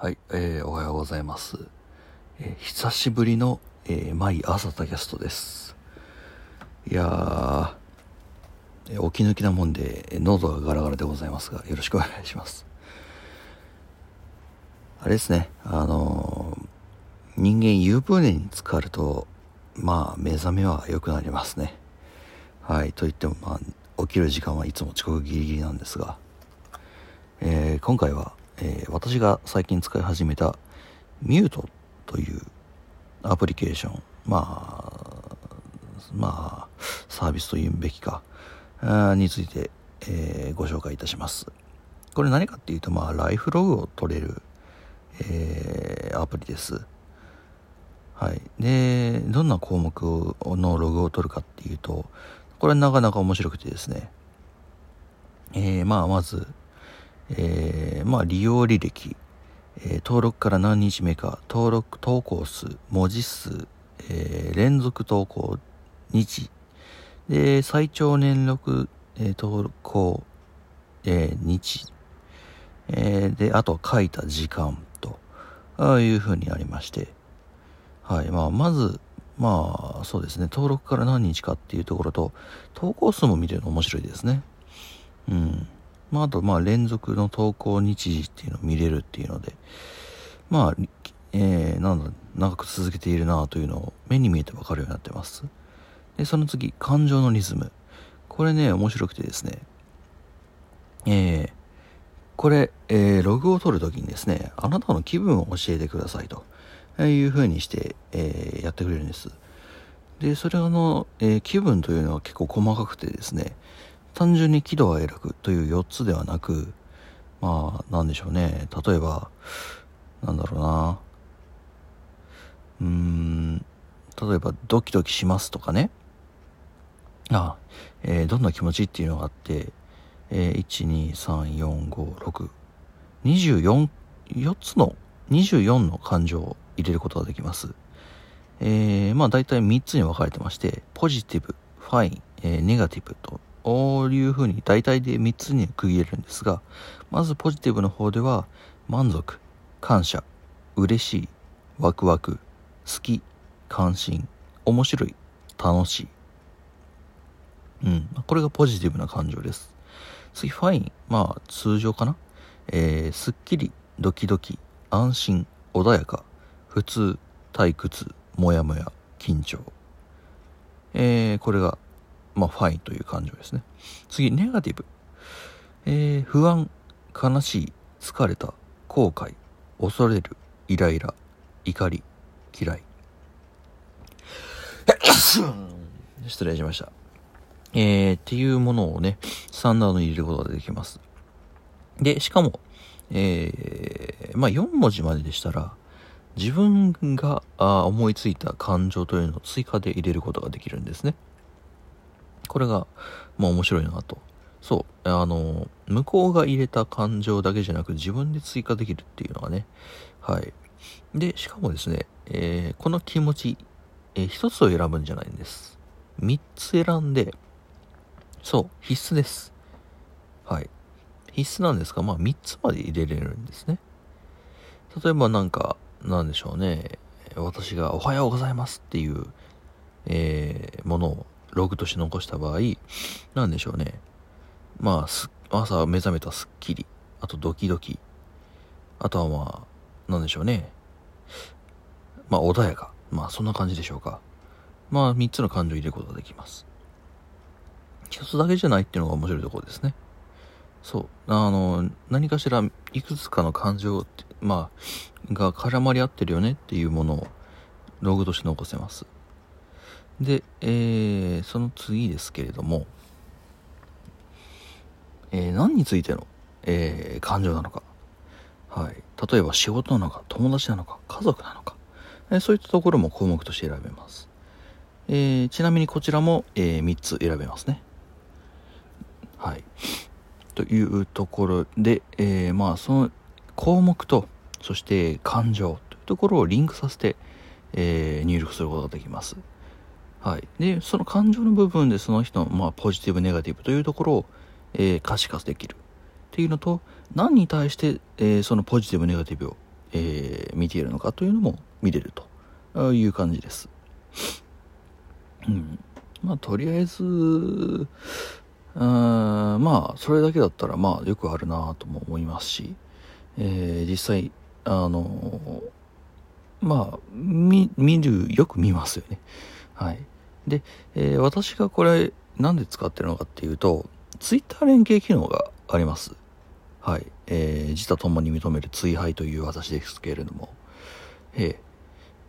はい、えー、おはようございます。えー久しぶりの、えー、マイ朝田キャストです。いやー、えー起き抜きなもんで、えー喉がガラガラでございますが、よろしくお願いします。あれですね、あのー人間湯船に浸かると、まあ、目覚めは良くなりますね。はい、と言っても、まあ、起きる時間はいつも遅刻ギリギリなんですが、えー今回は、えー私が最近使い始めたミュートというアプリケーションまあまあサービスと言うべきかについて、えーご紹介いたします。これ何かっていうとまあライフログを取れる、えーアプリです。はい。でどんな項目のログを取るかっていうとこれなかなか面白くてですね。えーまあまずえーまあ、利用履歴、えー登録から何日目か、登録、投稿数、文字数、えー連続投稿日、で、最長年録、えー投稿、えー日、えで、あと書いた時間と、ああいう風にありまして、はい、まあ、まず、まあ、そうですね、登録から何日かっていうところと、投稿数も見てるの面白いですね。うん。まあ、あと、まあ、連続の投稿日時っていうのを見れるっていうので、まあ、えー、なんだ、長く続けているなというのを目に見えてわかるようになってます。で、その次、感情のリズム。これね、面白くてですね、えー、これ、えー、ログを取るときにですね、あなたの気分を教えてくださいというふうにして、えーやってくれるんです。で、それの、えー気分というのは結構細かくてですね、単純に喜怒哀楽という4つではなく、まあ、なんでしょうね。例えば、なんだろうな。うーん、例えば、ドキドキしますとかね。あ、えーどんな気持ちっていうのがあって、えー1、2、3、4、5、6、24、4つの、24の感情を入れることができます。えー、まあ大体3つに分かれてまして、ポジティブ、ファイン、えーネガティブと、こういうふうに大体で3つに区切れるんですが、まずポジティブの方では、満足、感謝、嬉しい、ワクワク、好き、関心、面白い、楽しい。うん。これがポジティブな感情です。次、ファイン。まあ、通常かな？えー、すっきり、ドキドキ、安心、穏やか、普通、退屈、もやもや、緊張。えー、これが、まあ、ファイという感情ですね。次、ネガティブ。えー、不安、悲しい、疲れた、後悔、恐れる、イライラ、怒り、嫌い。失礼しました。えー、っていうものをね、スタンダードに入れることができます。で、しかも、えー、まあ4文字まででしたら、自分があ思いついた感情というのを追加で入れることができるんですね。これが、まあ面白いなと。そう、あの、向こうが入れた感情だけじゃなく自分で追加できるっていうのがね、はい。で、しかもですね、えーこの気持ち、えー一つを選ぶんじゃないんです。三つ選んで、そう、必須です。はい。必須なんですが、まあ3つまで入れれるんですね。例えばなんか、なんでしょうね。私がおはようございますっていう、えーものをログとして残した場合、なんでしょうね。まあ、す朝目覚めたすっきり、あとドキドキ、あとはまあ、なんでしょうね。まあ穏やか。まあそんな感じでしょうか。まあ3つの感情を入れることができます。一つだけじゃないっていうのが面白いところですね。そう。あの、何かしらいくつかの感情って、まあ、が絡まり合ってるよねっていうものをログとして残せます。で、えー、その次ですけれども、えー何についての、えー感情なのか。はい。例えば仕事なのか、友達なのか、家族なのか。えーそういったところも項目として選べます。えーちなみにこちらも、え3つ選べますね。はい。というところで、えーまあその項目と、そして感情というところをリンクさせて、えー入力することができます。はい。で、その感情の部分でその人の、まあ、ポジティブ、ネガティブというところを、えー可視化できる。っていうのと、何に対して、えーそのポジティブ、ネガティブをえー、見ているのかというのも見れるという感じです。うん。まあ、とりあえず、あまあ、それだけだったら、まあ、よくあるなとも思いますし、え、実際、あのまあ、見、見る、よく見ますよね。はい。で、えー、私がこれ、なんで使ってるのかっていうと、ツイッター連携機能があります。はい。えー、自他ともに認める追廃という私ですけれども、えー、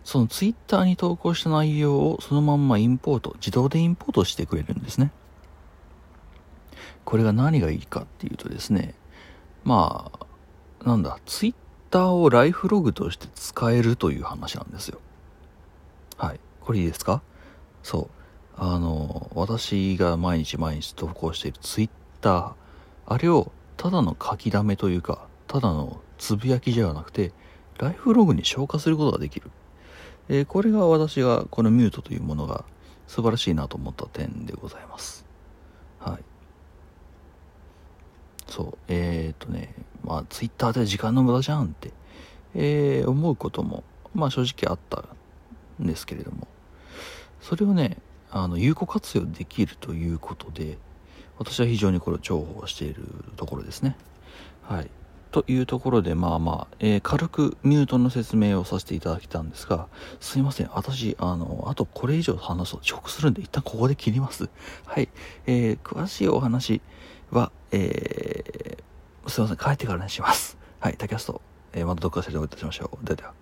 そのツイッターに投稿した内容をそのまんまインポート、自動でインポートしてくれるんですね。これが何がいいかっていうとですね、まあ、なんだ、ツイッターをライフログとして使えるという話なんですよ。はい。これいいですか？そう。あの、私が毎日毎日投稿しているツイッター、あれをただの書き溜めというか、ただのつぶやきじゃなくて、ライフログに消化することができる。えー、これが私がこのミュートというものが素晴らしいなと思った点でございます。はい。そう、えー、っとね、まあ、ツイッターで時間の無駄じゃんって、えー、思うことも、まあ正直あったんですけれども、それをね、あの、有効活用できるということで、私は非常にこれを重宝しているところですね。はい。というところで、まあまあ、えー、軽くミュートの説明をさせていただきたんですが、すいません。私、あの、あとこれ以上話すと遅刻するんで、一旦ここで切ります。はい。えー、詳しいお話は、えー、すいません。帰ってからにします。はい。竹キャスト、えー、またどっかでお会いいたしましょう。ではでは。